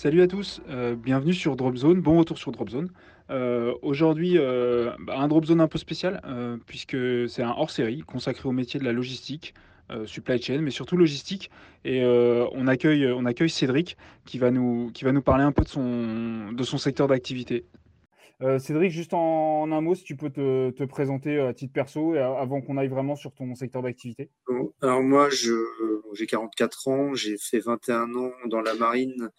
Salut à tous, euh, bienvenue sur Dropzone, bon retour sur Dropzone. Euh, Aujourd'hui, euh, bah, un Dropzone un peu spécial, euh, puisque c'est un hors-série consacré au métier de la logistique, euh, supply chain, mais surtout logistique. Et euh, on, accueille, on accueille Cédric qui va, nous, qui va nous parler un peu de son, de son secteur d'activité. Euh, Cédric, juste en, en un mot, si tu peux te, te présenter à titre perso avant qu'on aille vraiment sur ton secteur d'activité. Alors moi, je, j'ai 44 ans, j'ai fait 21 ans dans la marine,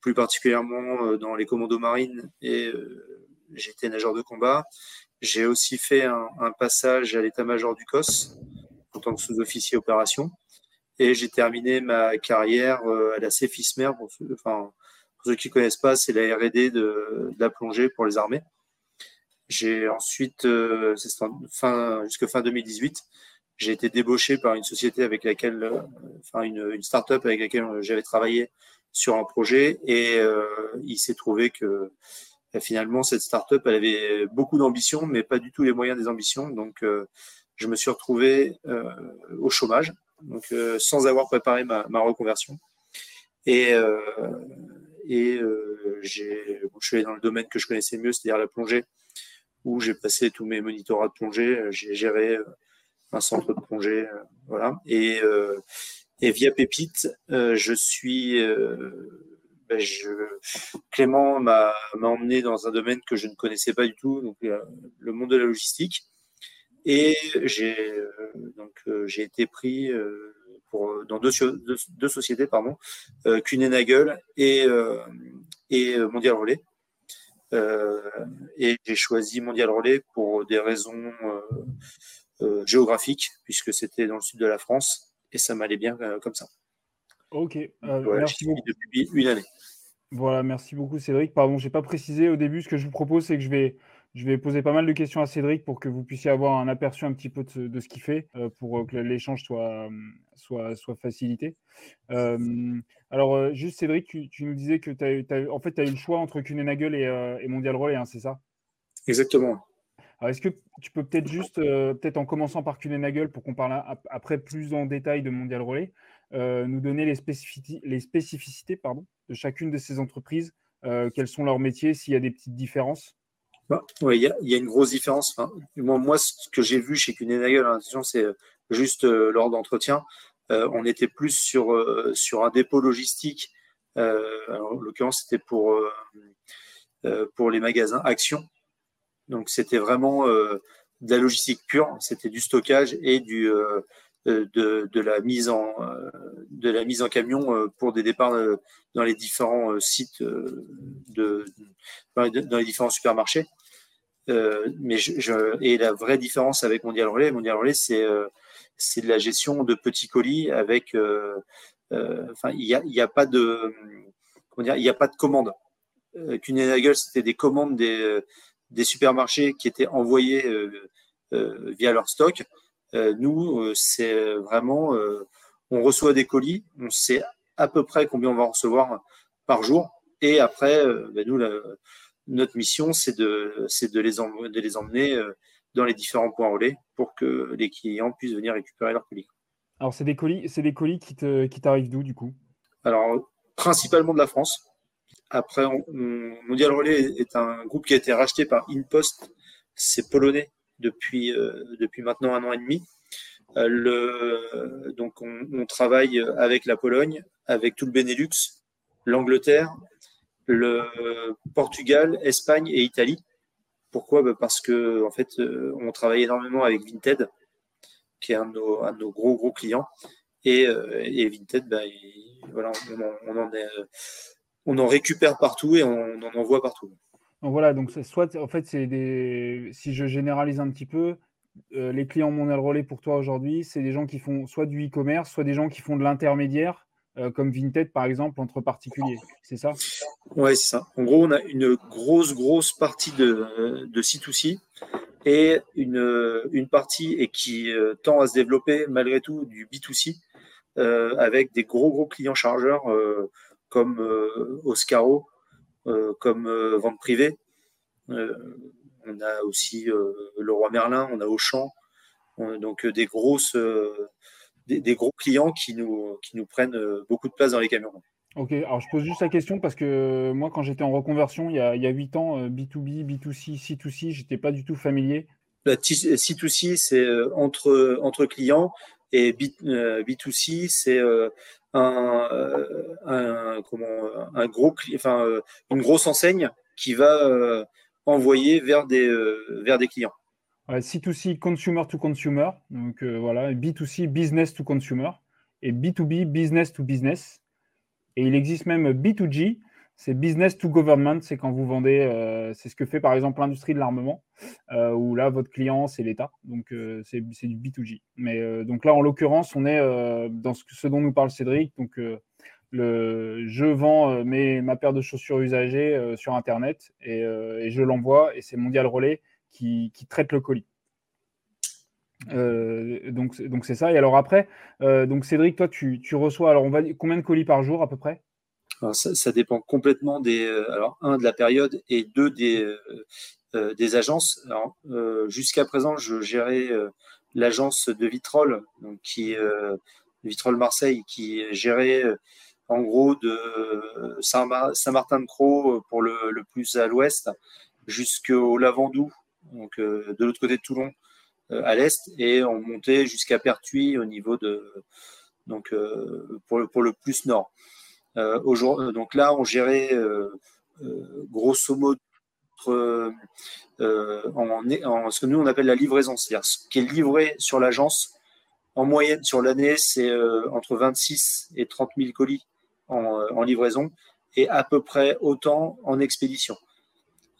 plus particulièrement euh, dans les commandos marines, et euh, j'étais nageur de combat. J'ai aussi fait un, passage à l'état-major du COS en tant que sous-officier opération, et j'ai terminé ma carrière euh, à la CEFISMER. Pour enfin, ceux qui connaissent pas, c'est la R&D de, la plongée pour les armées. J'ai ensuite, euh, fin, jusque fin 2018, j'ai été débauché par une société avec laquelle, euh, enfin une, une start-up avec laquelle euh, j'avais travaillé sur un projet et euh, il s'est trouvé que euh, finalement cette start-up elle avait beaucoup d'ambition mais pas du tout les moyens des ambitions. Donc euh, je me suis retrouvé euh, au chômage. Donc sans avoir préparé ma, reconversion. Et et euh, je suis allé dans le domaine que je connaissais mieux c'est-à-dire la plongée où j'ai passé tous mes monitorats de plongée. J'ai géré un centre de plongée, voilà. Et via Pépite, euh, je suis, euh, ben, Clément m'a emmené dans un domaine que je ne connaissais pas du tout, euh, le monde de la logistique. Et j'ai été pris dans deux, so- deux, deux sociétés, pardon, euh, et et Mondial Relais. Et j'ai choisi Mondial Relais pour des raisons euh, euh, géographique, puisque c'était dans le sud de la France, et ça m'allait bien euh, comme ça. Ok, euh, Voilà, merci beaucoup. depuis une année. Voilà, merci beaucoup Cédric. Pardon, j'ai pas précisé au début. Ce que je vous propose, c'est que je vais, je vais poser pas mal de questions à Cédric pour que vous puissiez avoir un aperçu un petit peu de, ce- de ce qu'il fait, euh, pour que l'échange soit, soit, soit facilité. Euh, alors, juste Cédric, tu, tu nous disais que tu as, en fait, as eu le choix entre Kuehne+Nagel et, euh, et Mondial Relais, hein, c'est ça? Exactement. Alors, est-ce que tu peux peut-être juste, euh, peut-être en commençant par Kuehne+Nagel, pour qu'on parle ap- après plus en détail de Mondial Relais, euh, nous donner les, spécifici- les spécificités de chacune de ces entreprises, euh, quels sont leurs métiers, s'il y a des petites différences? Bah, ouais, il y, a, une grosse différence. Moi, ce que j'ai vu chez Kuehne+Nagel, hein, c'est juste lors d'entretien, on était plus sur, un dépôt logistique. En l'occurrence, c'était pour les magasins Action. Donc, c'était vraiment euh, de la logistique pure. C'était du stockage et du, euh, euh, de, de, la mise en, de la mise en camion pour des départs dans les différents sites de, dans les, différents supermarchés. Mais et la vraie différence avec Mondial Relais, Mondial Relais, c'est de la gestion de petits colis avec, enfin, il y a, y a pas de, comment dire, il a pas de c'était des commandes des, des supermarchés qui étaient envoyées euh, euh, via leur stock. Euh, nous, c'est vraiment, on reçoit des colis, on sait à peu près combien on va en recevoir par jour, et après, ben nous, la, notre mission, c'est de, les em- de les emmener dans les différents points relais pour que les clients puissent venir récupérer leurs colis. Alors, c'est des colis, c'est des colis qui, te, qui t'arrivent d'où, du coup? Alors, principalement de la France. Après, on, on, Mondial Relais est un groupe qui a été racheté par InPost. C'est polonais depuis, euh, depuis maintenant un an et demi. Euh, donc, on, travaille avec la Pologne, avec tout le Benelux, l'Angleterre le Portugal, Espagne et Italie. Pourquoi? Bah, Parce que en fait, on travaille énormément avec Vinted, qui est un de nos, gros gros clients, et, Vinted, bah, voilà, on, en on en récupère partout et on en envoie partout. Donc voilà, donc soit en fait c'est des, si je généralise un petit peu, euh, les clients Mondial Relais pour toi aujourd'hui, c'est des gens qui font soit du e-commerce, soit des gens qui font de l'intermédiaire, euh, comme Vinted par exemple, entre particuliers. C'est ça? Oui, c'est ça. En gros, on a une grosse, grosse partie de, de C2C et une, une partie et qui euh, tend à se développer malgré tout du B2C avec des gros, gros clients chargeurs comme Oscaro, comme vente privée on a aussi euh, le roi Merlin, on a Auchan, donc euh, des grosses, euh, des, gros clients qui nous, qui nous prennent beaucoup de place dans les camions. Ok, alors je pose juste la question parce que moi, quand j'étais en reconversion il y a, il 8 ans, B2B, B2C, C2C, j'étais pas du tout familier. La C2C, c'est entre, entre clients et B, 2 c c'est gros, enfin, une grosse enseigne qui va envoyé vers des, euh, vers des clients. C2C, consumer to consumer. Donc euh, voilà, B2C, business to consumer. Et B2B, business to business. Et il existe même B2G, c'est business to government. C'est quand vous vendez, euh, c'est ce que fait par exemple l'industrie de l'armement, où là, votre client, c'est l'État. Donc c'est du B2G. Mais donc là, en l'occurrence, on est dans ce, dont nous parle Cédric. Donc le, je vends euh, mes, ma paire de chaussures usagées euh, sur Internet euh, et, je l'envoie et c'est Mondial Relais qui, traite le colis. donc c'est ça. Et alors après, donc Cédric, toi tu, reçois alors combien de colis par jour à peu près? Ça, dépend complètement des alors un de la période et deux des des agences. jusqu'à présent, je gérais l'agence de Vitrolles, donc Vitrolles Marseille, qui gérait en gros de Saint-Martin-de-Croix pour le, plus à l'ouest jusqu'au Lavandou, donc euh, de l'autre côté de Toulon euh, à l'est, et on montait jusqu'à Pertuis au niveau de donc euh, pour, le, pour le plus nord. Donc là, on gérait grosso modo en, ce que nous on appelle la livraison, c'est-à-dire ce qui est livré sur l'agence en moyenne sur l'année, c'est entre 26 et 30 000 colis euh, en, livraison et à peu près autant en expédition.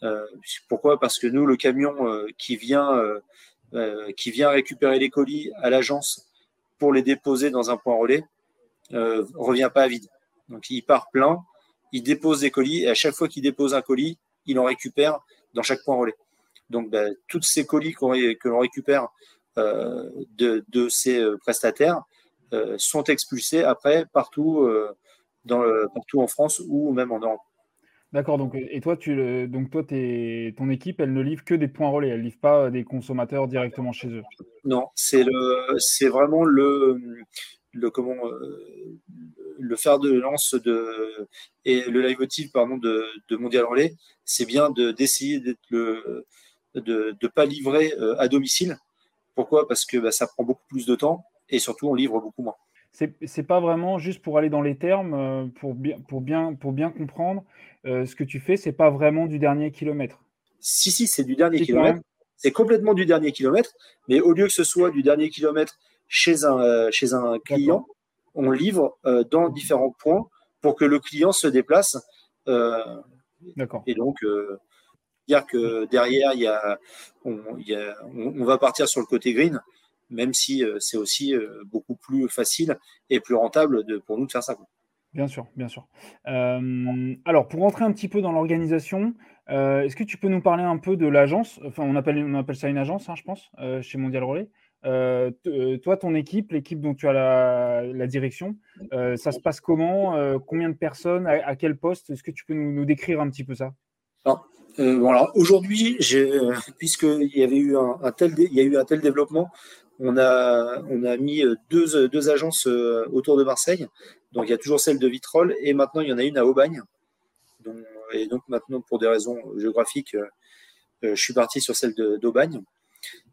Euh, pourquoi? Parce que nous, le camion euh, qui, vient, qui vient récupérer les colis à l'agence pour les déposer dans un point relais ne revient pas à vide. Donc il part plein, il dépose des colis et à chaque fois qu'il dépose un colis, il en récupère dans chaque point relais. Donc ben, toutes ces colis que l'on récupère de, de, ces prestataires sont expulsés après partout dans partout en France ou même en Europe. D'accord, donc et toi, tu, donc toi ton équipe, elle ne livre que des points relais, elle ne livre pas des consommateurs directement chez eux. Non, c'est le, c'est vraiment le, le comment, euh, le fer de lance de et le leitmotiv pardon de, de Mondial Relais, c'est bien de d'essayer d'être le, de ne pas livrer euh, à domicile. Pourquoi? Parce que bah, ça prend beaucoup plus de temps et surtout on livre beaucoup moins c'est pas vraiment juste pour aller dans les termes, euh, pour bien, pour bien, pour bien comprendre euh, ce que tu fais, c'est pas vraiment du dernier kilomètre. Si, si, c'est du dernier kilomètre. C'est complètement du dernier kilomètre, mais au lieu que ce soit du dernier kilomètre chez un, chez un client, on livre dans différents points pour que le client se déplace. D'accord. Et donc, dire que derrière, il y a, on, y a on, va partir sur le côté green même si euh, c'est aussi euh, beaucoup plus facile et plus rentable de, pour nous de faire ça. Bien sûr, bien sûr. Euh, alors, pour rentrer un petit peu dans l'organisation, est-ce que tu peux nous parler un peu de l'agence? Enfin, on appelle, on appelle ça une agence, hein, je pense, chez Mondial Relais. Toi, ton équipe, l'équipe dont tu as la, direction, ça se passe comment Combien de personnes à, quel poste? Est-ce que tu peux nous, décrire un petit peu ça? Aujourd'hui, puisqu'il y avait eu un, tel, il y a eu un tel développement, on a, on a mis deux, deux agences euh, autour de Marseille. Donc il y a toujours celle de Vitrolles et maintenant il y en a une à Aubagne. et donc maintenant, pour des raisons géographiques, euh, euh, je suis parti sur celle d'Aubagne.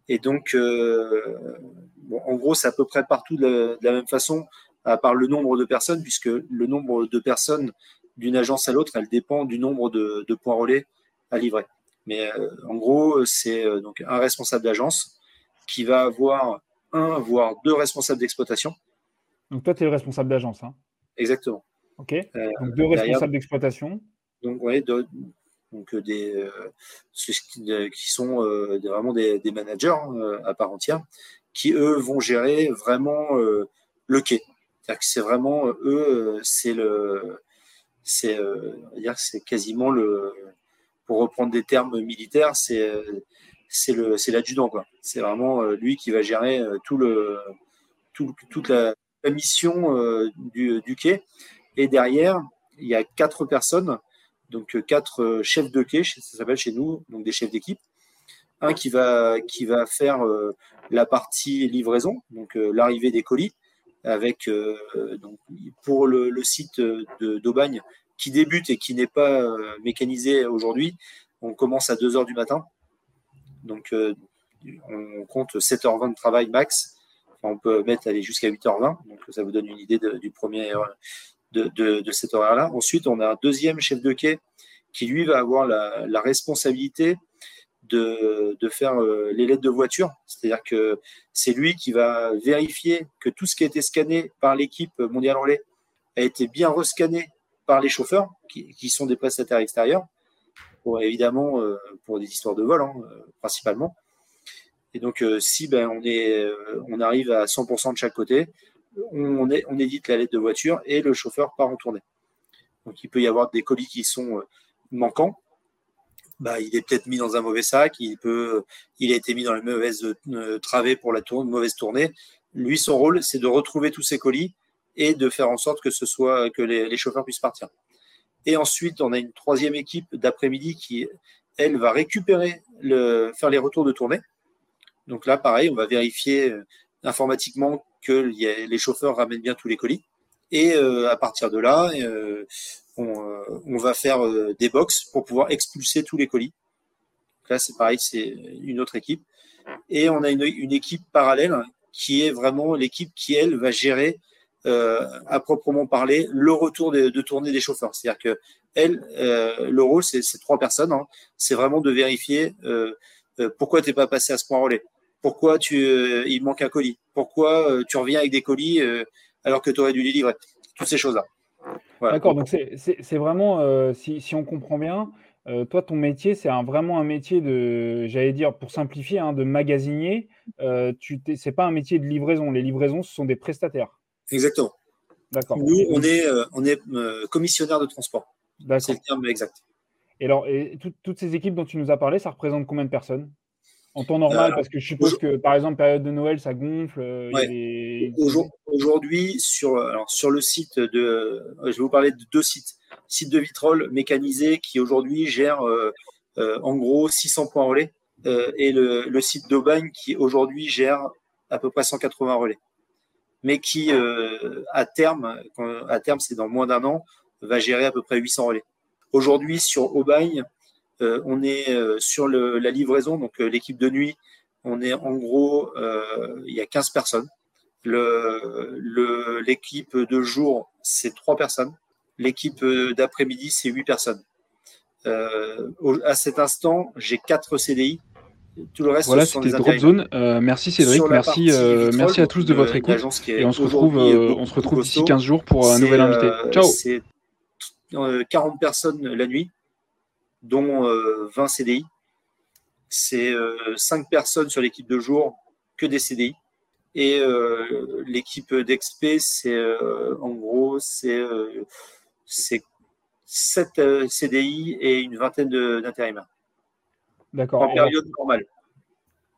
Et donc, en gros, c'est à peu près partout de la, même façon, à part le nombre de personnes, puisque le nombre de personnes d'une agence à l'autre, elle dépend du nombre de, points relais à livrer. Mais en gros, c'est donc un responsable d'agence qui va avoir un, voire deux responsables d'exploitation. Donc toi, tu es le responsable d'agence. Hein? Exactement. Ok. donc deux responsables d'exploitation. Donc, oui, donc des, qui sont vraiment des, managers hein, à part entière, qui eux vont gérer vraiment le quai. C'est-à-dire que c'est vraiment eux, c'est le, c'est, dire c'est quasiment le, pour reprendre des termes militaires, c'est c'est le c'est l'adjudant quoi. C'est vraiment lui qui va gérer tout le tout, toute la, mission du, quai. Et derrière, il y a quatre personnes donc euh, quatre euh, chefs de quai, ça s'appelle chez nous, donc des chefs d'équipe. Un qui va, qui va faire euh, la partie livraison, donc l'arrivée des colis, avec donc, pour le, site d'Aubagne qui débute et qui n'est pas mécanisé aujourd'hui, on commence à 2h du matin. Donc on compte 7h20 de travail max. on peut mettre aller jusqu'à 8h20, donc ça vous donne une idée du premier, de, cet horaire-là. Ensuite, on a un deuxième chef de quai qui, lui, va avoir la, responsabilité de, de faire euh, les lettres de voiture. C'est-à-dire que c'est lui qui va vérifier que tout ce qui a été scanné par l'équipe mondiale relais a été bien rescanné par les chauffeurs, qui, qui sont des prestataires extérieurs, pour, évidemment euh, pour des histoires de vol, hein, principalement. Et donc, euh, si ben, on, est, on arrive à 100% de chaque côté, on, édite la lettre de voiture et le chauffeur part en tournée. Donc il peut y avoir des colis qui sont euh, manquants. Bah, il est peut-être mis dans un mauvais sac, il, peut, il a été mis dans la mauvaise euh, travée pour la mauvaise tournée. Lui, son rôle, c'est de retrouver tous ces colis et de faire en sorte que ce soit que les, chauffeurs puissent partir. Et ensuite, on a une troisième équipe d'après-midi qui, elle, va récupérer, faire les retours de tournée. Donc là, pareil, on va vérifier euh, informatiquement que les chauffeurs ramènent bien tous les colis. Et euh, à partir de là, euh, euh, on, va faire des box pour pouvoir expulser tous les colis. là, c'est pareil, c'est une autre équipe. Et on a une, équipe parallèle qui est vraiment l'équipe qui, elle, va gérer à proprement parler le retour de, tournée des chauffeurs. C'est-à-dire que elle, le rôle, c'est trois personnes. Hein. c'est vraiment de vérifier pourquoi tu n'es pas passé à ce point relais pourquoi tu, euh, il manque un colis? Pourquoi euh, tu reviens avec des colis euh, alors que tu aurais dû les livrer? Toutes ces choses-là. D'accord, donc c'est vraiment, si, on comprend bien, toi, ton métier, c'est vraiment un métier de, j'allais dire, pour simplifier, hein, de magasinier. Euh, c'est pas un métier de livraison. Les livraisons, ce sont des prestataires. Exactement. D'accord. Nous, on est, on est commissionnaire de transport. C'est le terme exact. Et alors, et toutes ces équipes dont tu nous as parlé, ça représente combien de personnes? En temps normal, euh, parce que je suppose que, par exemple, période de Noël, ça gonfle. Euh, aujourd'hui, sur, alors, sur le site de. Euh, je vais vous parler de deux sites. Site de Vitrolles mécanisé qui aujourd'hui gère en gros 600 points relais et le, site d'Aubagne qui aujourd'hui gère à peu près 180 relais. Mais qui, à terme, à terme, c'est dans moins d'un an, va gérer à peu près 800 relais. Aujourd'hui, sur Aubagne, euh, on est euh, sur la livraison, donc euh, l'équipe de nuit, on est en gros, il y a 15 personnes. L'équipe de jour, c'est 3 personnes. L'équipe d'après-midi, c'est 8 personnes. à cet instant, j'ai 4 CDI. Tout le reste, voilà, c'était Drop Zone. merci Cédric, merci, merci à tous de votre écoute. Et on se retrouve, on se retrouve d'ici 15 jours pour un nouvel invité. Ciao. C'est 40 personnes la nuit dont 20 euh, CDI. C'est 5 euh, personnes sur l'équipe de jour, que des CDI. Et euh, l'équipe d'XP, c'est en gros, c'est 7 CDI et une vingtaine d'intérimaires. D'accord. En période normale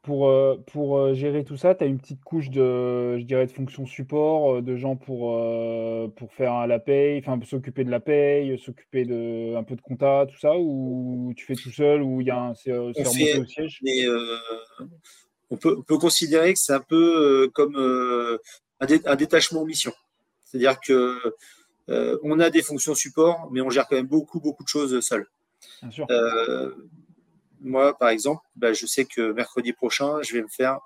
pour, euh, pour euh, gérer tout ça, tu as une petite couche de, je dirais, de fonctions support, euh, de gens pour, pour faire la paye, enfin s'occuper de la paye, s'occuper de un peu de compta, tout ça, ou tu fais tout seul, ou il y a un c'est remonté au siège? on, peut, on peut considérer que c'est un peu comme un, un, détachement en mission. C'est-à-dire que on a des fonctions support, mais on gère quand même beaucoup, beaucoup de choses seul. Bien sûr moi, par exemple, bah, je sais que mercredi prochain, je vais me faire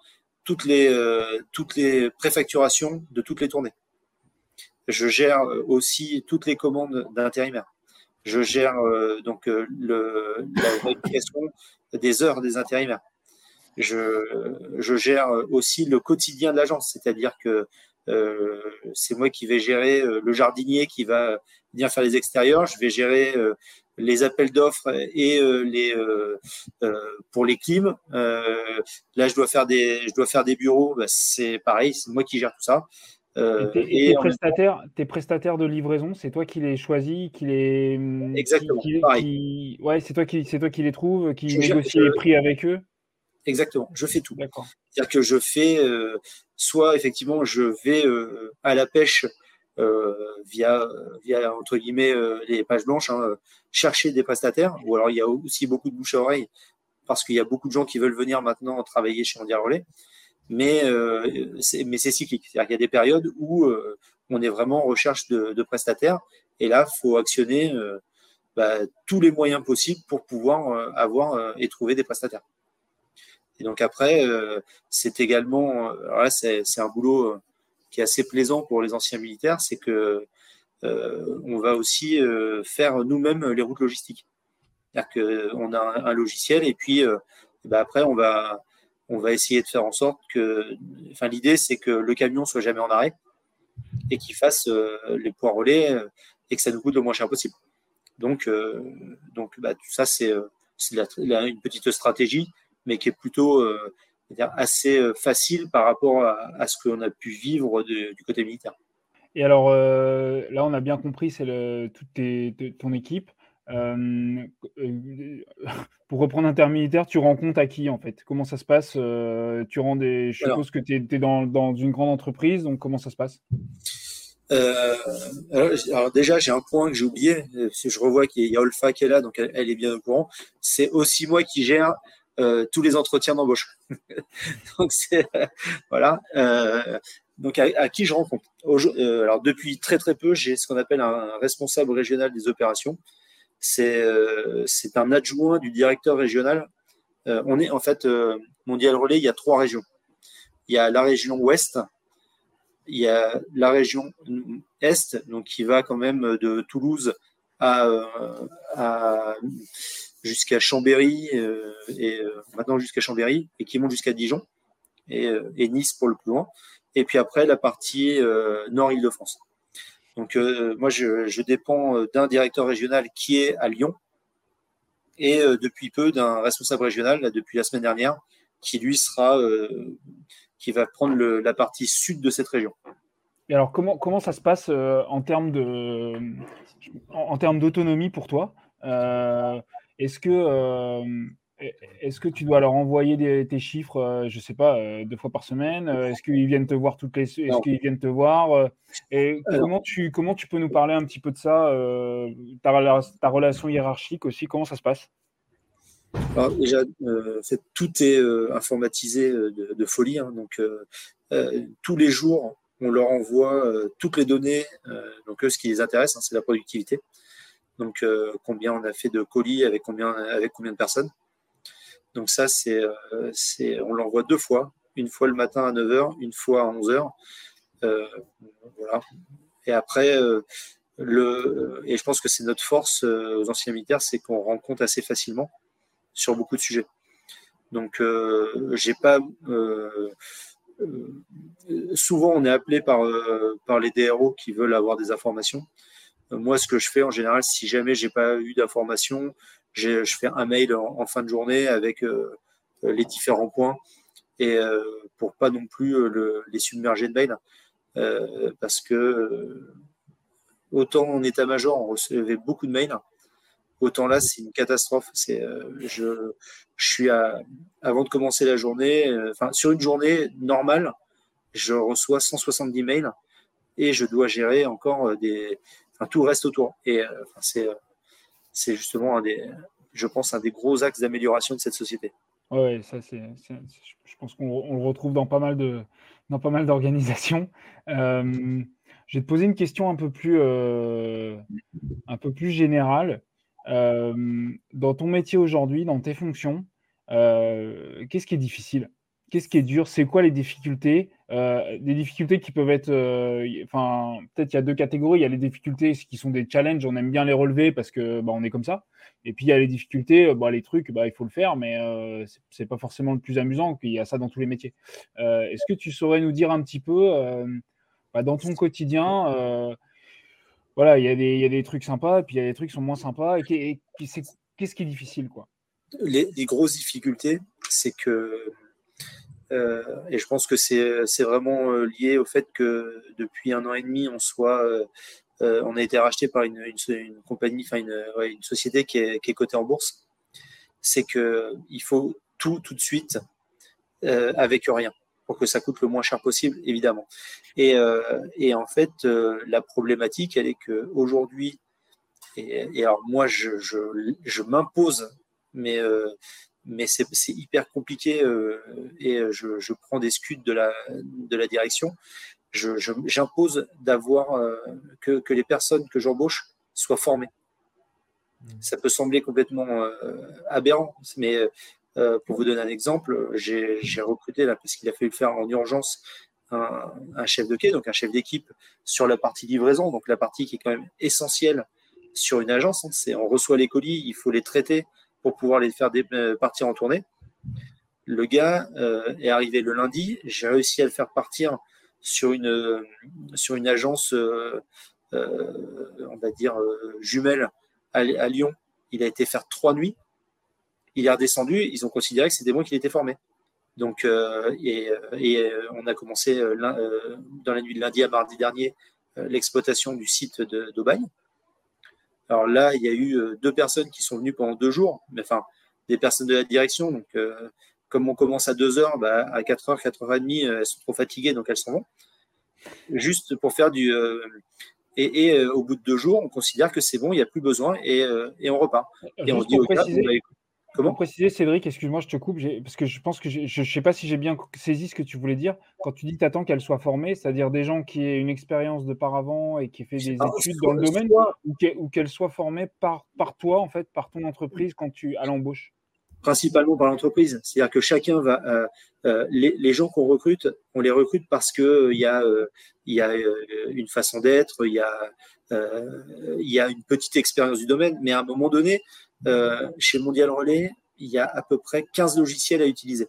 toutes les, euh, toutes les préfacturations de toutes les tournées. Je gère aussi toutes les commandes d'intérimaires. Je gère donc le, la vérification des heures des intérimaires. Je, je gère aussi le quotidien de l'agence, c'est-à-dire que euh, c'est moi qui vais gérer euh, le jardinier qui va venir faire les extérieurs. Je vais gérer euh, les appels d'offres et les pour les clims. là, je dois faire des je dois faire des bureaux. Bah, c'est pareil, c'est moi qui gère tout ça. et, tes, prestataires, tes prestataires de livraison, c'est toi qui les choisis, qui les exactement. ouais, c'est toi qui c'est toi qui les trouves, qui négocie les prix avec eux. Exactement, je fais tout. C'est-à-dire que je fais, euh, soit effectivement, je vais euh, à la pêche euh, via, via, entre guillemets, les pages blanches, hein, chercher des prestataires, ou alors il y a aussi beaucoup de bouche à oreille, parce qu'il y a beaucoup de gens qui veulent venir maintenant travailler chez Mondial Relais, mais c'est mais c'est cyclique. C'est-à-dire qu'il y a des périodes où on est vraiment en recherche de, prestataires, et là, il faut actionner bah, tous les moyens possibles pour pouvoir avoir et trouver des prestataires. Et donc après, euh, c'est également, alors c'est, un boulot euh, qui assez plaisant pour les anciens militaires, c'est que euh, on va aussi faire nous-mêmes les routes logistiques. C'est-à-dire qu'on a un, logiciel et puis bah après on va on va essayer de faire en sorte que, enfin l'idée c'est que le camion soit jamais en arrêt et qu'il fasse les poids relais et que ça nous coûte le moins cher possible. Donc donc bah, tout ça c'est une petite stratégie mais qui est plutôt euh, assez euh, facile par rapport à, ce qu'on a pu vivre du côté militaire. Et alors euh, là, on a bien compris, c'est toute ton équipe. pour reprendre un terme militaire, tu rends compte à qui en fait? Comment ça se passe? Tu rends des. Je suppose que tu es, dans, une grande entreprise, donc comment ça se passe? Alors, déjà, j'ai un point que j'ai oublié. Si je revois qu'il y a Olfa qui est là, donc elle, elle est bien au courant. C'est aussi moi qui gère euh, tous les entretiens d'embauche. donc c'est voilà. Euh, donc à, qui je rencontre euh, Alors depuis très très peu, j'ai ce qu'on appelle un, responsable régional des opérations. C'est c'est un adjoint du directeur régional. on est en fait mondial relais. Il y a trois régions. Il y a la région ouest, il y a la région est, donc qui va quand même de Toulouse à jusqu'à Chambéry euh, et euh, maintenant jusqu'à Chambéry et qui monte jusqu'à Dijon et, euh, et, Nice pour le plus loin. Et puis après la partie Nord-Île-de-France. Donc moi je, dépends d'un directeur régional qui est à Lyon et depuis peu d'un responsable régional depuis la semaine dernière qui lui sera qui va prendre la partie sud de cette région. Et alors comment, comment ça se passe en termes de en, termes d'autonomie pour toi est-ce que, euh, est que tu dois leur envoyer tes chiffres, euh, je ne sais pas, euh, deux fois par semaine Est-ce qu'ils viennent te voir toutes les Est-ce qu'ils viennent te voir Et comment tu, comment tu peux nous parler un petit peu de ça ta, ta, relation hiérarchique aussi, comment ça se passe? Alors déjà, tout est informatisé de, folie. Hein, donc, tous les jours, on leur envoie toutes les données. donc, eux, ce qui les intéresse, hein, c'est la productivité. Donc, euh, combien on a fait de colis avec combien, avec combien de personnes. Donc, ça, c'est, euh, on l'envoie deux fois. Une fois le matin à 9h, une fois à 11h. Euh, voilà. Et après, et je pense que c'est notre force aux anciens militaires, c'est qu'on rend compte assez facilement sur beaucoup de sujets. Donc, j'ai pas. souvent, on est appelé par, par les DRO qui veulent avoir des informations. Moi, ce que je fais en général, si jamais j'ai pas eu d'informations, je fais un mail en, fin de journée avec euh, les différents points et euh, pour pas non plus euh, les submerger de mails parce que autant en état-major on recevait beaucoup de mails, autant là c'est une catastrophe. C'est je, je suis à, avant de commencer la journée, enfin sur une journée normale, je reçois 170 mails et je dois gérer encore des tout reste autour. Et euh, c'est, euh, c'est justement un des, je pense, un des gros axes d'amélioration de cette société. Oui, ça c'est, je pense qu'on le retrouve dans pas mal de, dans pas mal d'organisations. Euh, je vais te poser une question un peu plus, un peu plus générale. dans ton métier aujourd'hui, dans tes fonctions, qu'est-ce qui est difficile? Qu'est-ce qui est dur? C'est quoi les difficultés? Euh, Des difficultés qui peuvent être. Euh, enfin, peut-être il y a deux catégories. Il y a les difficultés qui sont des challenges, on aime bien les relever parce que bah, on est comme ça. Et puis il y a les difficultés, bah, les trucs, bah, il faut le faire, mais euh, c'est pas forcément le plus amusant. qu'il y a ça dans tous les métiers. Est-ce que tu saurais nous dire un petit peu, bah, dans ton quotidien, voilà, il y, a des, y, a des trucs sympas, puis il y a des trucs qui sont moins sympas. Et, qu'est-ce qui est difficile, quoi? Les, grosses difficultés, c'est que euh, et je pense que c'est vraiment euh, lié au fait que depuis un an et demi, on soit, euh, on a été racheté par une, une, compagnie, enfin une, une, société qui est, cotée en bourse. C'est que il faut tout tout de suite avec rien pour que ça coûte le moins cher possible, évidemment. Et, et en fait, la problématique, elle est que aujourd'hui, et, et, alors moi, je, je, je m'impose, mais mais c'est hyper compliqué euh, et je, je, prends des scuds de la, de la direction. J'impose d'avoir euh, que, que, les personnes que j'embauche soient formées. Mmh. Ça peut sembler complètement euh, aberrant, mais pour vous donner un exemple, j'ai recruté là parce qu'il a fallu le faire en urgence un, un chef de quai, donc un chef d'équipe sur la partie livraison, donc la partie qui est quand même essentielle sur une agence. Hein. c'est on reçoit les colis, il faut les traiter, pour pouvoir les faire euh, partir en tournée. Le gars euh, est arrivé le lundi, j'ai réussi à le faire partir sur une, euh, sur une agence, on va dire, jumelle à, Lyon. Il a été faire trois nuits. Il est redescendu, ils ont considéré que c'était moi qui l'étais formé. Donc, et, on a commencé dans la nuit de lundi à mardi dernier l'exploitation du site d'Aubagne. Alors là, il y a eu euh, deux personnes qui sont venues pendant deux jours, mais enfin, des personnes de la direction. Donc, euh, comme on commence à 2 heures, bah, à 4 heures, 4 heures et demie, euh, elles sont trop fatiguées, donc elles s'en vont. Juste pour faire du. et, au bout de deux jours, on considère que c'est bon, il n'y a plus besoin et, on repart. Et on dit au Comment préciser, Cédric, excuse-moi, je te coupe, parce que je pense que je ne sais pas si j'ai bien saisi ce que tu voulais dire. Quand tu dis que tu attends qu'elle soit formée, c'est-à-dire des gens qui aient une expérience de par avant et qui aient fait des études dans le domaine, ou qu'elle soit formée par, par toi, en fait, par ton entreprise quand tu à l'embauche? Principalement par l'entreprise. C'est-à-dire que chacun va. Euh, euh, les, gens qu'on recrute, on les recrute parce qu'il euh, y a, y a une façon d'être, il y, a, il y a une petite expérience du domaine, mais à un moment donné, euh, chez Mondial Relais, il y a à peu près 15 logiciels à utiliser.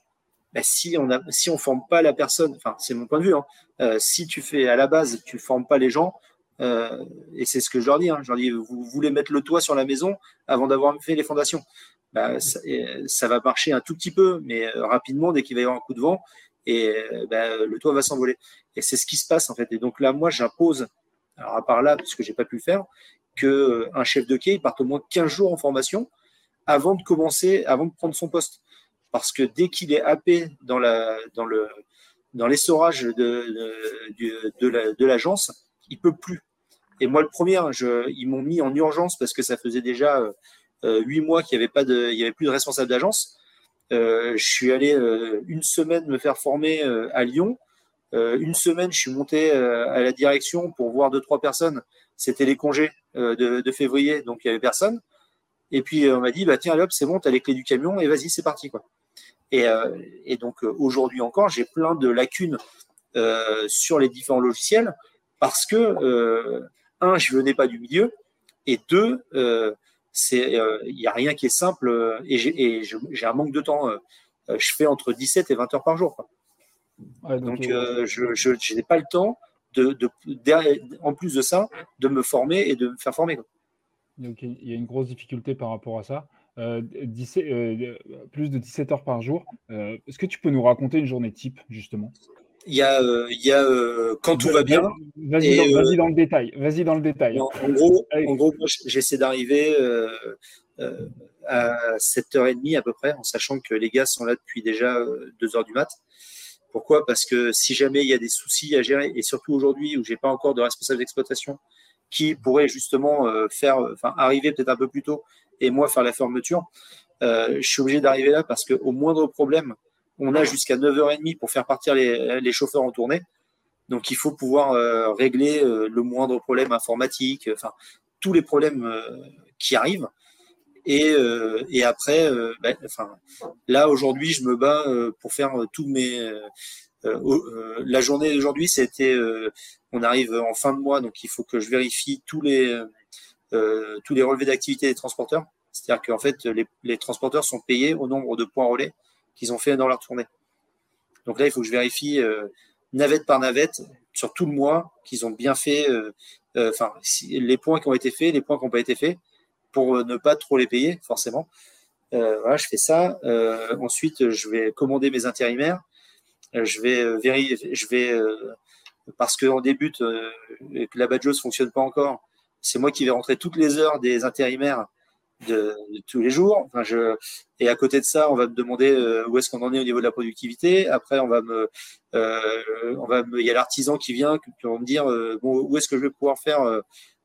Ben, si on on forme pas la personne, enfin c'est mon point de vue, hein, euh, si tu fais à la base, tu formes pas les gens, euh, et c'est ce que je leur dis, hein, je leur dis, vous voulez mettre le toit sur la maison avant d'avoir fait les fondations. Ben, ça, va marcher un tout petit peu, mais rapidement, dès qu'il va y avoir un coup de vent, et ben, le toit va s'envoler. Et c'est ce qui se passe en fait. Et donc là, moi, j'impose, à part là, parce que j'ai pas pu faire, qu'un chef de quai parte au moins 15 jours en formation avant de commencer, avant de prendre son poste. Parce que dès qu'il est happé dans, l'essorage de, l'agence, il peut plus. Et moi, le premier, je, ils m'ont mis en urgence parce que ça faisait déjà euh, huit mois qu'il n'y avait, avait plus de responsable d'agence. Euh, je suis allé euh, une semaine me faire former à Lyon. une semaine, je suis monté à la direction pour voir deux, trois personnes. C'était les congés. Euh, de, février, donc il n'y avait personne. Et puis euh, on m'a dit, bah tiens, hop, c'est bon, tu as les clés du camion et vas-y, c'est parti. quoi. Et, euh, et donc aujourd'hui encore, j'ai plein de lacunes sur les différents logiciels parce que, un, je venais pas du milieu, et deux, il n'y a rien qui est simple et j'ai un manque de temps. je fais entre 17 et 20 heures par jour. donc, je n'ai pas le temps de, en plus de ça, de me former et de me faire former. Donc il y a une grosse difficulté par rapport à ça. Euh, euh, plus de 17 heures par jour. Euh, est-ce que tu peux nous raconter une journée type, justement? Il y a, il y a quand tout va bien. Vas-y dans, le détail. Vas-y dans le détail. en, gros, en gros, j'essaie d'arriver à 7h30 à peu près, en sachant que les gars sont là depuis déjà 2h du mat. Pourquoi? Parce que si jamais il y a des soucis à gérer, et surtout aujourd'hui où j'ai pas encore de responsable d'exploitation qui pourrait justement euh, faire, enfin arriver peut-être un peu plus tôt et moi faire la fermeture, euh, je suis obligé d'arriver là parce qu'au moindre problème, on a jusqu'à 9h30 pour faire partir les, chauffeurs en tournée. Donc il faut pouvoir euh, régler le moindre problème informatique, enfin tous les problèmes qui arrivent. Et, et après, ben, enfin, là aujourd'hui, je me bats pour faire tous mes. la journée d'aujourd'hui, c'était, on arrive en fin de mois, donc il faut que je vérifie tous les tous les relevés d'activité des transporteurs. C'est-à-dire qu'en fait, les, transporteurs sont payés au nombre de points relais qu'ils ont fait dans leur tournée. Donc là, il faut que je vérifie navette par navette sur tout le mois qu'ils ont bien fait, euh, euh, enfin, les points qui ont été faits, les points qui n'ont pas été faits, pour euh, ne pas trop les payer, forcément. voilà, je fais ça. ensuite, je vais commander mes intérimaires. je vais vérifier, je vais, parce qu'on débute, et la badgeuse ne fonctionne pas encore, c'est moi qui vais rentrer toutes les heures des intérimaires de, tous les jours. Et à côté de ça, on va me demander euh, où est-ce qu'on en est au niveau de la productivité. Après, on va me, euh, on va il y a l'artisan qui vient, qui va me dire euh, bon, où est-ce que je vais pouvoir faire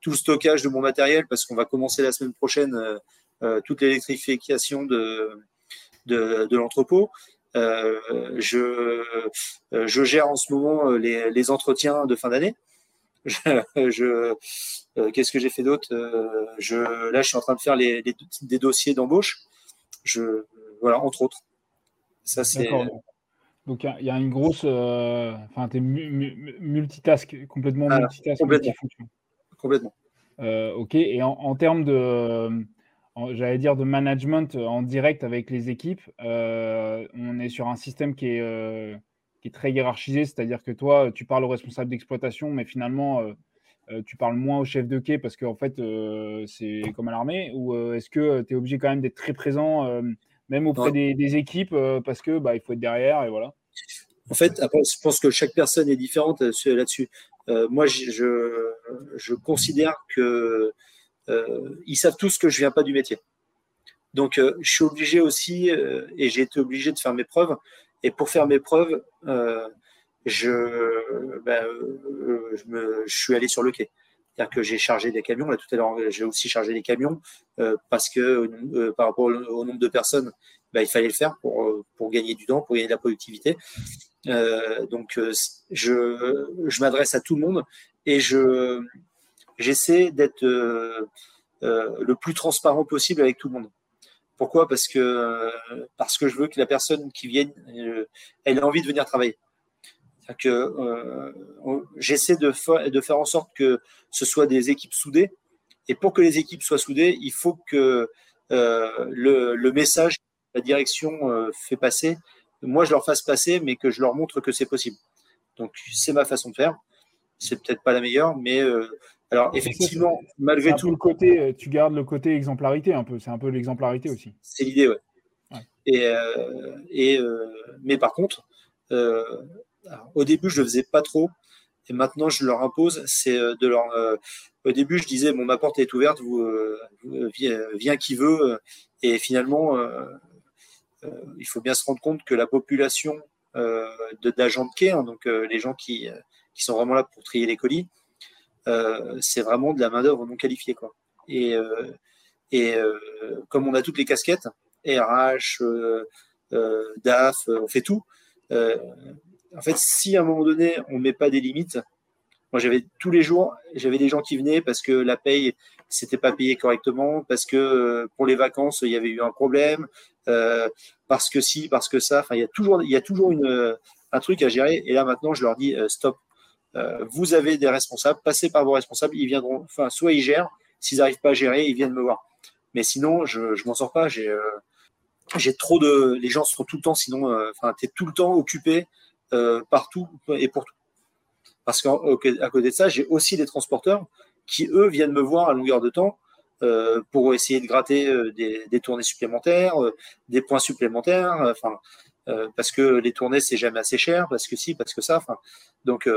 tout le stockage de mon matériel parce qu'on va commencer la semaine prochaine toute l'électrification de, de, de l'entrepôt. je, je gère en ce moment les, les entretiens de fin d'année. je, euh, qu'est-ce que j'ai fait d'autre euh, je, Là, je suis en train de faire les, des dossiers d'embauche. Je, voilà, entre autres. Ça, c'est. Donc, il y, a une grosse. Euh, enfin, tu es multitask, complètement multitask. Complètement. Complètement. ok. Et en, termes de. J'allais dire de management en direct avec les équipes, on est sur un système qui est, qui est très hiérarchisé, c'est-à-dire que toi, tu parles au responsable d'exploitation, mais finalement, euh, tu parles moins au chef de quai parce qu'en fait, euh, c'est comme à l'armée Ou euh, est-ce que tu es obligé quand même d'être très présent, même auprès des, équipes, parce que bah, il faut être derrière et voilà En fait, je pense que chaque personne est différente là-dessus. Moi, je, je, considère que ils savent tous que je viens pas du métier. Donc, je suis obligé aussi, et j'ai été obligé de faire mes preuves. Et pour faire mes preuves, je, ben, euh, je, me, je suis allé sur le quai. C'est-à-dire que j'ai chargé des camions. Là, tout à l'heure, j'ai aussi chargé des camions euh, parce que euh, par rapport au, nombre de personnes, ben, il fallait le faire pour, pour gagner du temps, pour gagner de la productivité. Euh, donc, je, je m'adresse à tout le monde et je, j'essaie d'être le plus transparent possible avec tout le monde. Pourquoi? Parce que parce que je veux que la personne qui vienne, elle ait envie de venir travailler euh, j'essaie de, de, faire en sorte que ce soit des équipes soudées. Et pour que les équipes soient soudées, il faut que euh, le, le, message la direction euh, fait passer, moi je leur fasse passer, mais que je leur montre que c'est possible. Donc c'est ma façon de faire. C'est peut-être pas la meilleure, mais alors effectivement, malgré tout, le côté, tu gardes le côté exemplarité un peu. C'est un peu l'exemplarité aussi. C'est l'idée, ouais. Et, et mais par contre, au début, je le faisais pas trop. Et maintenant, je leur impose, c'est euh, de leur. Euh, au début, je disais bon, ma porte est ouverte, vous, euh, vient, qui veut. Et finalement, il faut bien se rendre compte que la population d'agents de, quai, hein, donc les gens qui, sont vraiment là pour trier les colis, c'est vraiment de la main d'œuvre non qualifiée. Et, et comme on a toutes les casquettes, RH, DAF, on fait tout en fait, si à un moment donné, on ne met pas des limites, moi j'avais tous les jours, j'avais des gens qui venaient parce que la paye s'était pas payée correctement, parce que euh, pour les vacances, il y avait eu un problème, euh, parce que si, parce que ça. Enfin, il y a toujours, il y a toujours une, un truc à gérer. Et là maintenant, je leur dis euh, stop. vous avez des responsables, passez par vos responsables, ils viendront. Enfin, soit ils gèrent, s'ils n'arrivent pas à gérer, ils viennent me voir. Mais sinon, je, je m'en sors pas. J'ai, j'ai trop de. Les gens sont tout le temps, sinon, enfin, tu es tout le temps occupé euh, partout et pour tout. Parce qu'à côté de ça, j'ai aussi des transporteurs qui, eux, viennent me voir à longueur de temps euh, pour essayer de gratter euh, des, tournées supplémentaires, des points supplémentaires, enfin, parce que les tournées, c'est jamais assez cher, parce que si, parce que ça. Enfin, donc,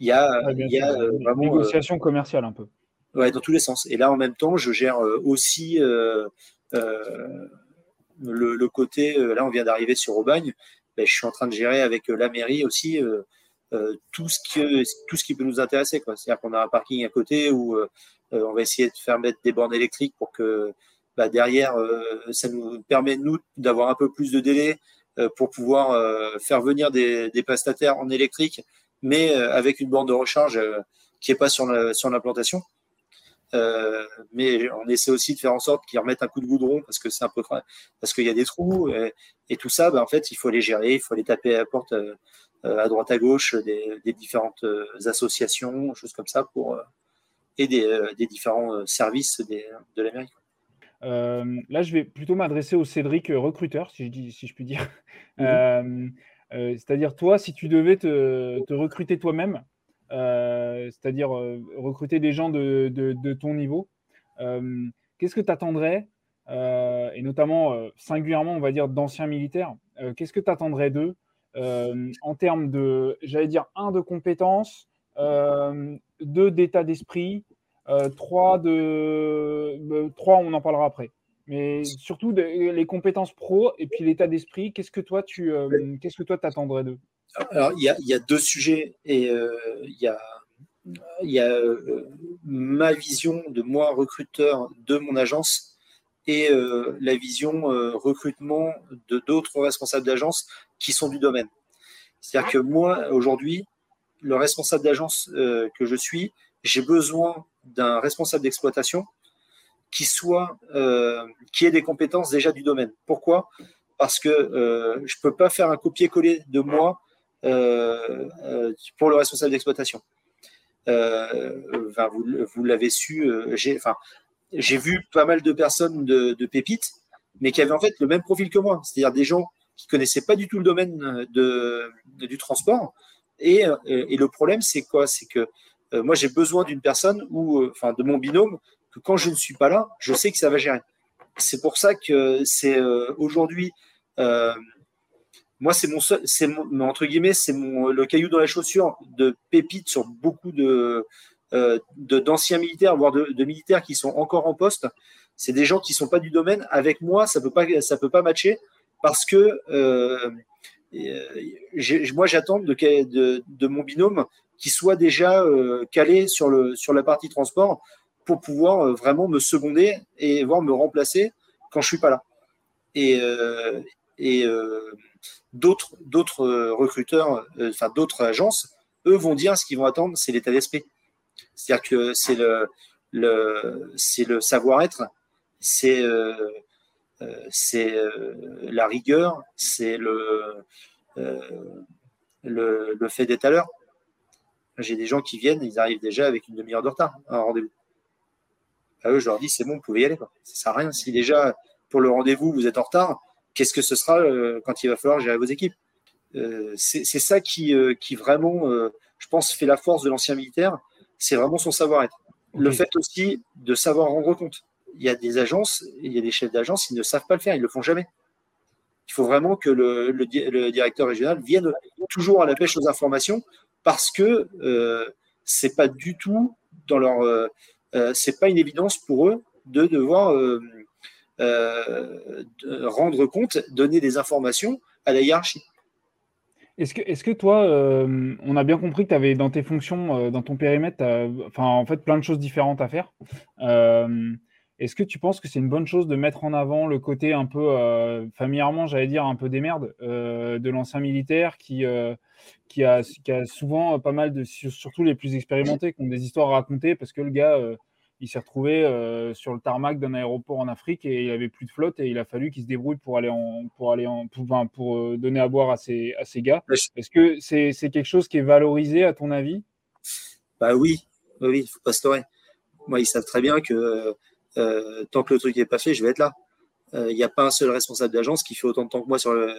il y a, y a vraiment. Négociation commerciale un peu. Ouais, dans tous les sens. Et là, en même temps, je gère aussi le, le, côté. là, on vient d'arriver sur Aubagne. Ben, je suis en train de gérer avec euh, la mairie aussi euh, euh, tout, ce qui, tout ce qui peut nous intéresser. C'est-à-dire qu'on a un parking à côté où on va essayer de faire mettre des bornes électriques pour que bah, derrière, ça nous permet, nous, d'avoir un peu plus de délai pour pouvoir faire venir des, des, prestataires en électrique, mais avec une borne de recharge qui n'est pas sur l'implantation. Mais on essaie aussi de faire en sorte qu'ils remettent un coup de goudron parce que c'est un peu parce qu'il y a des trous et, tout ça. Ben, en fait, il faut les gérer, il faut les taper à la porte à droite à gauche des, différentes associations, choses comme ça pour et des, différents services de l'Amérique. là, je vais plutôt m'adresser au Cédric recruteur, si je, si je puis dire. Mhm. c'est-à-dire, toi, si tu devais te recruter toi-même, euh, c'est-à-dire euh, recruter des gens de, ton niveau. Euh, qu'est-ce que tu attendrais, et notamment singulièrement, on va dire, d'anciens militaires, qu'est-ce que tu attendrais d'eux en termes de, j'allais dire, un, de compétences, deux, d'état d'esprit, trois, de, trois, on en parlera après mais surtout les compétences pro et puis l'état d'esprit. Qu'est-ce que toi tu qu'est-ce que toi t'attendrais d'eux? Alors, il y, a, deux sujets et euh, il y a, euh, ma vision de moi, recruteur de mon agence, et euh, la vision recrutement de d'autres responsables d'agence qui sont du domaine. C'est-à-dire que moi, aujourd'hui, le responsable d'agence que je suis, j'ai besoin d'un responsable d'exploitation qui soit, qui ait des compétences déjà du domaine. Pourquoi? Parce que je ne peux pas faire un copier-coller de moi pour le responsable d'exploitation. Euh, vous, l'avez su, j'ai vu pas mal de personnes de, pépites, mais qui avaient en fait le même profil que moi, c'est-à-dire des gens qui connaissaient pas du tout le domaine de, du transport. Et, le problème, c'est quoi? C'est que moi, j'ai besoin d'une personne ou, de mon binôme, que quand je ne suis pas là, je sais que ça va gérer. C'est pour ça que c'est aujourd'hui moi, c'est mon, c'est entre guillemets, c'est mon le caillou dans la chaussure de pépite sur beaucoup de euh, d'anciens militaires, voire de, militaires qui sont encore en poste. C'est des gens qui sont pas du domaine. Avec moi, ça peut pas, ça peut pas matcher parce que euh, moi, j'attends de, de, de, mon binôme qui soit déjà euh, calé sur le sur la partie transport pour pouvoir euh, vraiment me seconder et voir me remplacer quand je suis pas là. Et, euh, et euh, d'autres d'autres euh, recruteurs, euh, enfin d'autres agences, eux vont dire ce qu'ils vont attendre, c'est l'état d'esprit. C'est-à-dire que c'est le, c'est le savoir-être, c'est c'est la rigueur, c'est le, le, le fait d'être à l'heure. J'ai des gens qui viennent, ils arrivent déjà avec une demi-heure de retard à un rendez-vous. À eux, je leur dis, c'est bon, vous pouvez y aller. Quoi. Ça sert à rien. Si déjà, pour le rendez-vous, vous êtes en retard, qu'est-ce que ce sera euh, quand il va falloir gérer vos équipes euh, C'est ça qui, euh, qui vraiment, je pense, fait la force de l'ancien militaire, c'est vraiment son savoir-être. Le fait aussi de savoir rendre compte. Il y a des agences, il y a des chefs d'agence, ils ne savent pas le faire, ils ne le font jamais. Il faut vraiment que le, le, directeur régional vienne toujours à la pêche aux informations parce que euh, c'est pas du tout dans leur, euh, c'est pas une évidence pour eux de devoir euh, rendre compte, donner des informations à la hiérarchie. Est-ce que, est que toi, euh, on a bien compris que tu avais dans tes fonctions, euh, dans ton périmètre, enfin, en fait, plein de choses différentes à faire. Est-ce que tu penses que c'est une bonne chose de mettre en avant le côté un peu, familièrement, j'allais dire, un peu des merdes de l'ancien militaire qui, qui, a, qui a souvent pas mal de, surtout les plus expérimentés, qui ont des histoires à raconter parce que le gars, il s'est retrouvé euh, sur le tarmac d'un aéroport en Afrique et il avait plus de flotte et il a fallu qu'il se débrouille pour aller en pour aller en pour, pour euh, donner à boire à ses à ses gars. Est-ce que c'est quelque chose qui est valorisé à ton avis? Bah oui, oui, il faut pas se Moi, ils savent très bien que euh, tant que le truc n'est pas fait, je vais être là. Il n'y a pas un seul responsable d'agence qui fait autant de temps que moi sur le,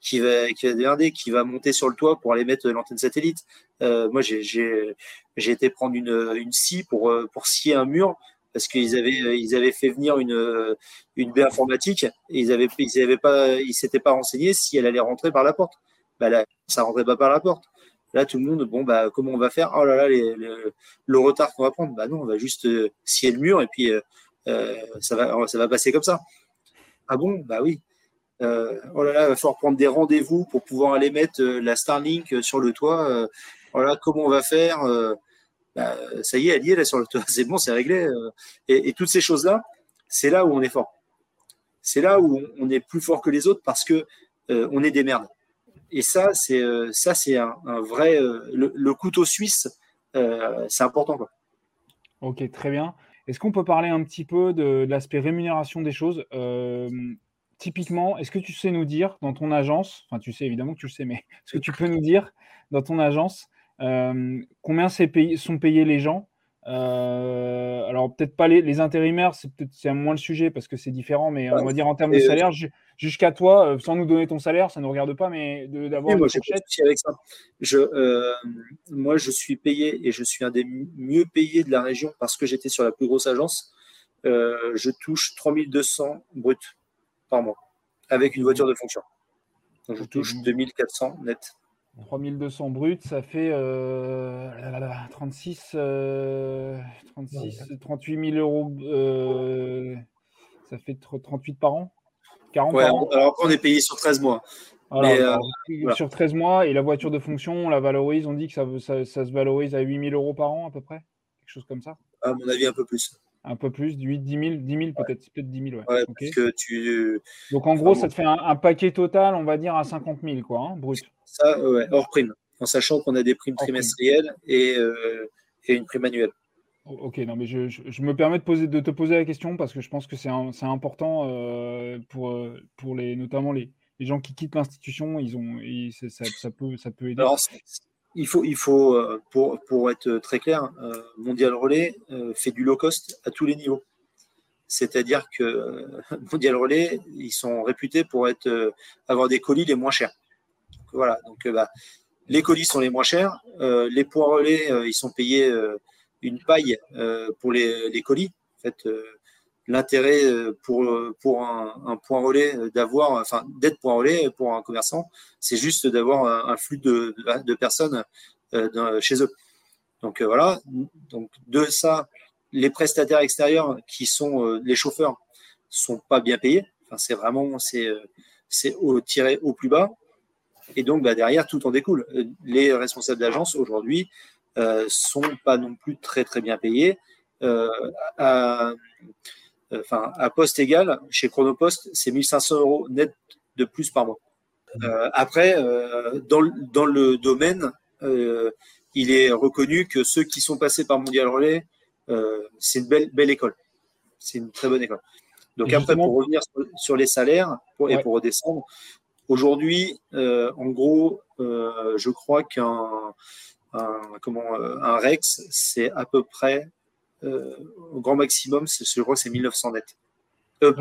qui va qui va démerder, qui va monter sur le toit pour aller mettre l'antenne satellite. Euh, moi, j'ai été prendre une une scie pour euh, pour scier un mur parce qu'ils avaient ils avaient fait venir une une baie informatique et ils avaient ils avaient pas ils s'étaient pas renseignés si elle allait rentrer par la porte. Bah là, ça rentrait pas par la porte. Là, tout le monde, bon, bah, comment on va faire? Oh là là, les, le retard qu'on va prendre. Bah non, on va juste euh, scier le mur et puis euh, ça va ça va passer comme ça. Ah bon? Bah oui. Euh, oh là là, il va falloir prendre des rendez-vous pour pouvoir aller mettre euh, la Starlink euh, sur le toit. oh là, comment on va faire bah, Ça y est, elle y est là sur le toit. C'est bon, c'est réglé. Et, toutes ces choses-là, c'est là où on est fort. C'est là où on, est plus fort que les autres parce que on est des merdes. Et ça, c'est ça, c'est un, vrai le, couteau suisse. c'est important. Ok, très bien. Est-ce qu'on peut parler un petit peu de, l'aspect rémunération des choses Typiquement, est-ce que tu sais nous dire dans ton agence, enfin tu sais évidemment que tu le sais, mais est-ce que tu peux nous dire dans ton agence combien sont payés les gens euh, alors peut-être pas les, intérimaires, c'est peut-être moins le sujet parce que c'est différent, mais on va dire en termes de euh, salaire, jusqu'à toi, euh, sans nous donner ton salaire, ça ne nous regarde pas, mais d'avoir moi, avec ça. Je, moi, je suis payé et je suis un des mieux payés de la région parce que j'étais sur la plus grosse agence. je touche 3200 bruts par mois avec une voiture de fonction. Donc je touche 2400 net. 3200 bruts, ça fait 36, 36 38 000 euros. Euh, ça fait 38 par an 40 ouais, Alors après, on est payé sur 13 mois. Euh, sur 13 mois, et la voiture de fonction, on la valorise, on dit que ça, ça, ça se valorise à 8 000 euros par an à peu près Quelque chose comme ça À mon avis, un peu plus. Un peu plus, 8, 10 000, 10 000 peut-être, peut-être 10 000. Ouais. parce que tu... Donc en gros, ça te fait un, paquet total, on va dire, à 50 000, quoi, hein, brut. Ça, ouais, hors prime, en sachant qu'on a des primes trimestrielles et, euh, et, une prime annuelle. Ok, non, mais je, je, me permets de, poser, de, te poser la question parce que je pense que c'est important euh, pour, euh, pour les, notamment les, les gens qui quittent l'institution. Ils ont, ça, ça, peut, ça peut aider. Alors, il faut, il faut euh, pour, pour être très clair, euh, Mondial Relais euh, fait du low cost à tous les niveaux. C'est-à-dire que Mondial Relais, ils sont réputés pour être, avoir des colis les moins chers. voilà, donc bah, les colis sont les moins chers. les poids relais, ils sont payés une paille pour les, les, colis. En l'intérêt euh, pour, euh, pour un, point relais euh, d'avoir, enfin, d'être point relais pour un commerçant, c'est juste d'avoir un, flux de, de personnes chez eux. Donc voilà. Donc de ça, les prestataires extérieurs qui sont les chauffeurs sont pas bien payés. Enfin, c'est vraiment c'est c'est au tiré au plus bas. Et donc bah, derrière tout en découle. Les responsables d'agence aujourd'hui sont pas non plus très très bien payés. Enfin, à poste égal, chez Chronopost, c'est 1500 euros net de plus par mois. Euh, après, euh, dans, dans, le domaine, euh, il est reconnu que ceux qui sont passés par Mondial Relais, c'est une belle, belle école. C'est une très bonne école. Donc après, pour revenir sur, les salaires et pour redescendre, aujourd'hui, en gros, je crois qu'un comment un Rex, c'est à peu près au grand maximum, je crois que c'est 1900 net. Euh,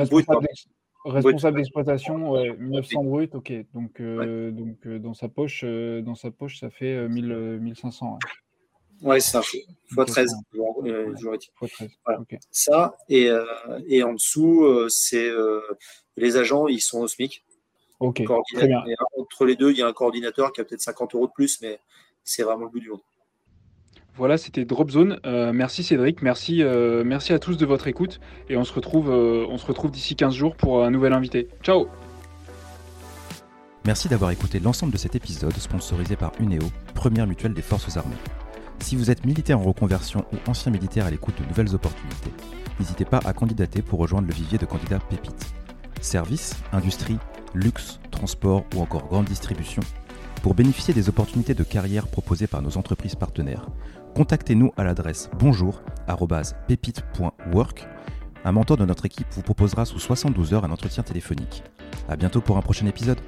responsable d'exploitation, ouais, 1900 brut, ok. Donc, euh, donc dans sa poche, dans sa poche, ça fait 1000, 1500. Ouais, c'est ça. x 13. Ça et, et en dessous, c'est les agents, ils sont au SMIC. Ok. Très bien. entre les deux, il y a un coordinateur qui a peut-être 50 euros de plus, mais c'est vraiment le bout du monde. Voilà, c'était Dropzone. Euh, merci Cédric, merci, euh, merci à tous de votre écoute et on se retrouve, euh, d'ici 15 jours pour un nouvel invité. Ciao Merci d'avoir écouté l'ensemble de cet épisode sponsorisé par Uneo, première mutuelle des forces armées. Si vous êtes militaire en reconversion ou ancien militaire à l'écoute de nouvelles opportunités, n'hésitez pas à candidater pour rejoindre le vivier de candidats pépites. Services, industrie, luxe, transport ou encore grande distribution. Pour bénéficier des opportunités de carrière proposées par nos entreprises partenaires, contactez-nous à l'adresse bonjour.pépite.work. Un mentor de notre équipe vous proposera sous 72 heures un entretien téléphonique. A bientôt pour un prochain épisode.